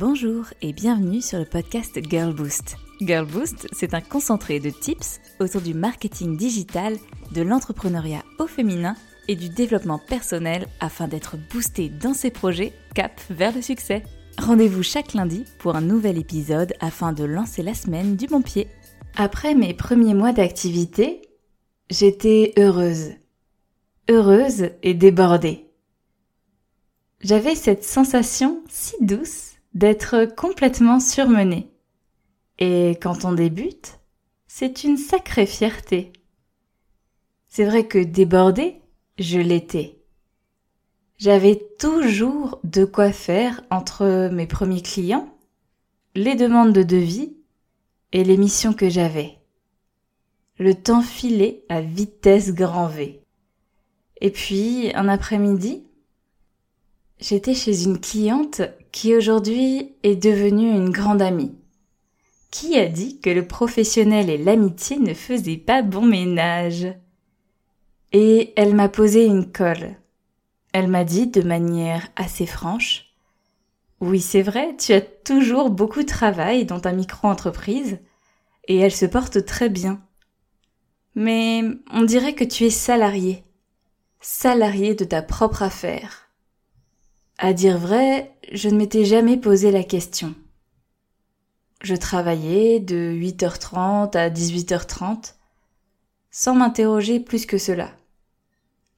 Bonjour et bienvenue sur le podcast Girl Boost. Girl Boost, c'est un concentré de tips autour du marketing digital, de l'entrepreneuriat au féminin et du développement personnel afin d'être boosté dans ses projets cap vers le succès. Rendez-vous chaque lundi pour un nouvel épisode afin de lancer la semaine du bon pied. Après mes premiers mois d'activité, j'étais heureuse. Heureuse et débordée. J'avais cette sensation si douce d'être complètement surmenée. Et quand on débute, c'est une sacrée fierté. C'est vrai que débordée, je l'étais. J'avais toujours de quoi faire entre mes premiers clients, les demandes de devis et les missions que j'avais. Le temps filait à vitesse grand V. Et puis, un après-midi, j'étais chez une cliente qui aujourd'hui est devenue une grande amie. Qui a dit que le professionnel et l'amitié ne faisaient pas bon ménage? Et elle m'a posé une colle. Elle m'a dit de manière assez franche Oui, c'est vrai, tu as toujours beaucoup de travail dans ta micro-entreprise et elle se porte très bien. Mais on dirait que tu es salarié. Salarié de ta propre affaire. À dire vrai, je ne m'étais jamais posé la question. Je travaillais de 8h30 à 18h30 sans m'interroger plus que cela.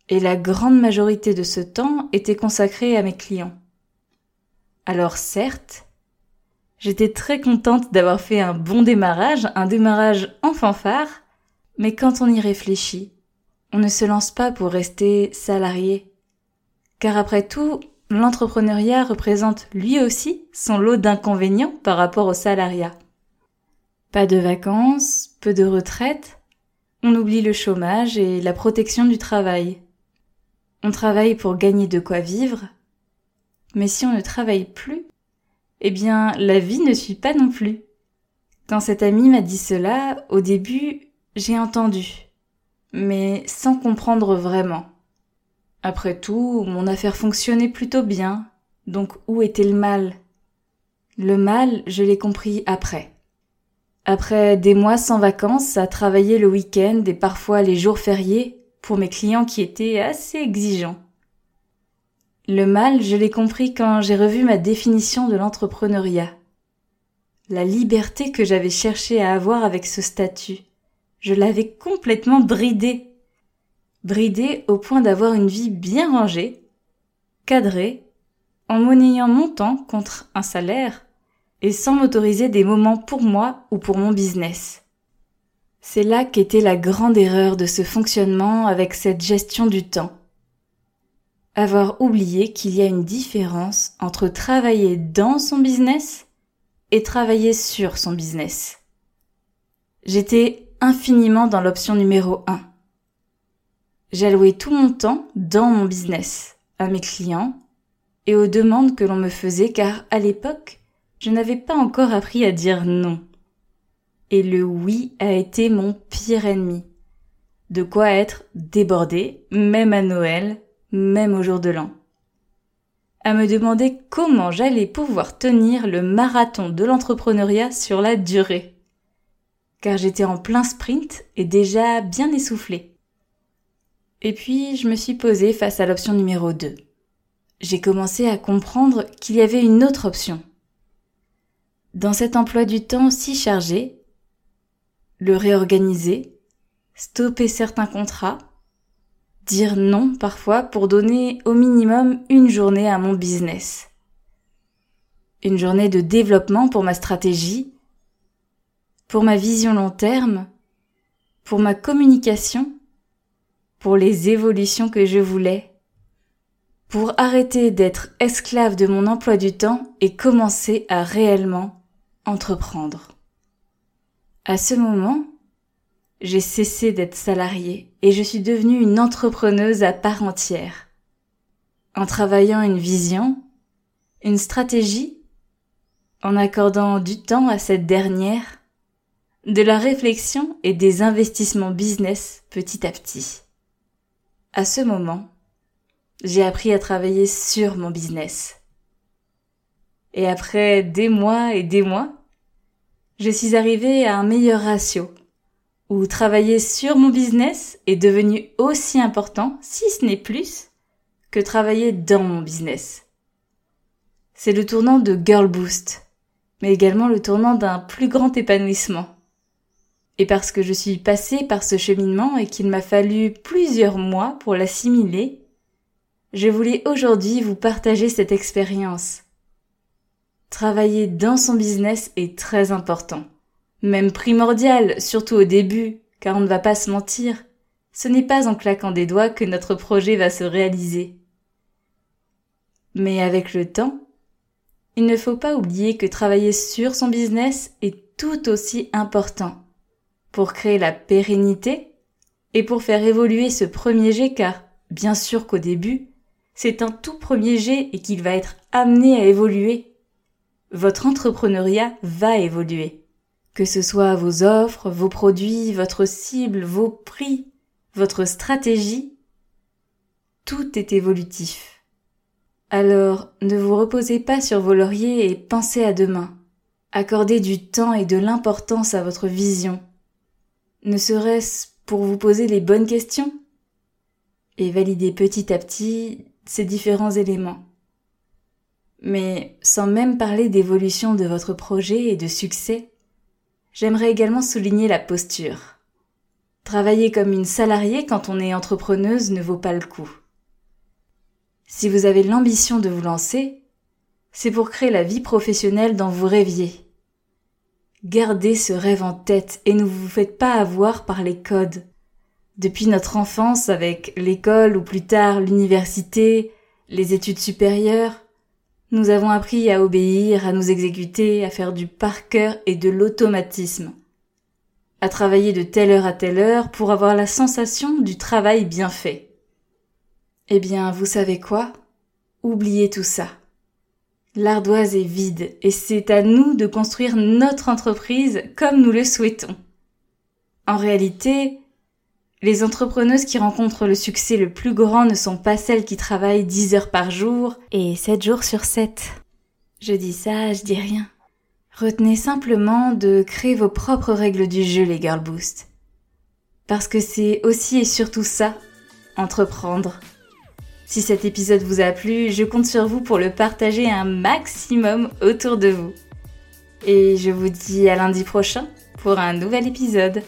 Et la grande majorité de ce temps était consacré à mes clients. Alors certes, j'étais très contente d'avoir fait un bon démarrage, un démarrage en fanfare, mais quand on y réfléchit, on ne se lance pas pour rester salarié. Car après tout, l'entrepreneuriat représente lui aussi son lot d'inconvénients par rapport au salariat. Pas de vacances, peu de retraite, on oublie le chômage et la protection du travail. On travaille pour gagner de quoi vivre, mais si on ne travaille plus, eh bien la vie ne suit pas non plus. Quand cet ami m'a dit cela, au début, j'ai entendu, mais sans comprendre vraiment. Après tout, mon affaire fonctionnait plutôt bien, donc où était le mal? Le mal, je l'ai compris après. Après des mois sans vacances, à travailler le week-end et parfois les jours fériés pour mes clients qui étaient assez exigeants. Le mal, je l'ai compris quand j'ai revu ma définition de l'entrepreneuriat. La liberté que j'avais cherché à avoir avec ce statut, je l'avais complètement bridée bridé au point d'avoir une vie bien rangée, cadrée, en monnayant mon temps contre un salaire et sans m'autoriser des moments pour moi ou pour mon business. C'est là qu'était la grande erreur de ce fonctionnement avec cette gestion du temps. Avoir oublié qu'il y a une différence entre travailler dans son business et travailler sur son business. J'étais infiniment dans l'option numéro 1 J'allouais tout mon temps dans mon business, à mes clients et aux demandes que l'on me faisait car à l'époque, je n'avais pas encore appris à dire non. Et le oui a été mon pire ennemi. De quoi être débordé, même à Noël, même au jour de l'an. À me demander comment j'allais pouvoir tenir le marathon de l'entrepreneuriat sur la durée. Car j'étais en plein sprint et déjà bien essoufflé. Et puis, je me suis posée face à l'option numéro 2. J'ai commencé à comprendre qu'il y avait une autre option. Dans cet emploi du temps si chargé, le réorganiser, stopper certains contrats, dire non parfois pour donner au minimum une journée à mon business. Une journée de développement pour ma stratégie, pour ma vision long terme, pour ma communication pour les évolutions que je voulais, pour arrêter d'être esclave de mon emploi du temps et commencer à réellement entreprendre. À ce moment, j'ai cessé d'être salariée et je suis devenue une entrepreneuse à part entière. En travaillant une vision, une stratégie, en accordant du temps à cette dernière, de la réflexion et des investissements business petit à petit. À ce moment, j'ai appris à travailler sur mon business. Et après des mois et des mois, je suis arrivée à un meilleur ratio, où travailler sur mon business est devenu aussi important, si ce n'est plus, que travailler dans mon business. C'est le tournant de Girl Boost, mais également le tournant d'un plus grand épanouissement. Et parce que je suis passée par ce cheminement et qu'il m'a fallu plusieurs mois pour l'assimiler, je voulais aujourd'hui vous partager cette expérience. Travailler dans son business est très important, même primordial, surtout au début, car on ne va pas se mentir, ce n'est pas en claquant des doigts que notre projet va se réaliser. Mais avec le temps, il ne faut pas oublier que travailler sur son business est tout aussi important pour créer la pérennité et pour faire évoluer ce premier jet car, bien sûr qu'au début, c'est un tout premier jet et qu'il va être amené à évoluer. Votre entrepreneuriat va évoluer. Que ce soit vos offres, vos produits, votre cible, vos prix, votre stratégie, tout est évolutif. Alors, ne vous reposez pas sur vos lauriers et pensez à demain. Accordez du temps et de l'importance à votre vision. Ne serait-ce pour vous poser les bonnes questions et valider petit à petit ces différents éléments. Mais sans même parler d'évolution de votre projet et de succès, j'aimerais également souligner la posture. Travailler comme une salariée quand on est entrepreneuse ne vaut pas le coup. Si vous avez l'ambition de vous lancer, c'est pour créer la vie professionnelle dont vous rêviez. Gardez ce rêve en tête et ne vous faites pas avoir par les codes. Depuis notre enfance avec l'école ou plus tard l'université, les études supérieures, nous avons appris à obéir, à nous exécuter, à faire du par cœur et de l'automatisme. À travailler de telle heure à telle heure pour avoir la sensation du travail bien fait. Eh bien, vous savez quoi? Oubliez tout ça. L'ardoise est vide et c'est à nous de construire notre entreprise comme nous le souhaitons. En réalité, les entrepreneuses qui rencontrent le succès le plus grand ne sont pas celles qui travaillent 10 heures par jour et 7 jours sur 7. Je dis ça, je dis rien. Retenez simplement de créer vos propres règles du jeu, les Girl Boost. Parce que c'est aussi et surtout ça, entreprendre. Si cet épisode vous a plu, je compte sur vous pour le partager un maximum autour de vous. Et je vous dis à lundi prochain pour un nouvel épisode.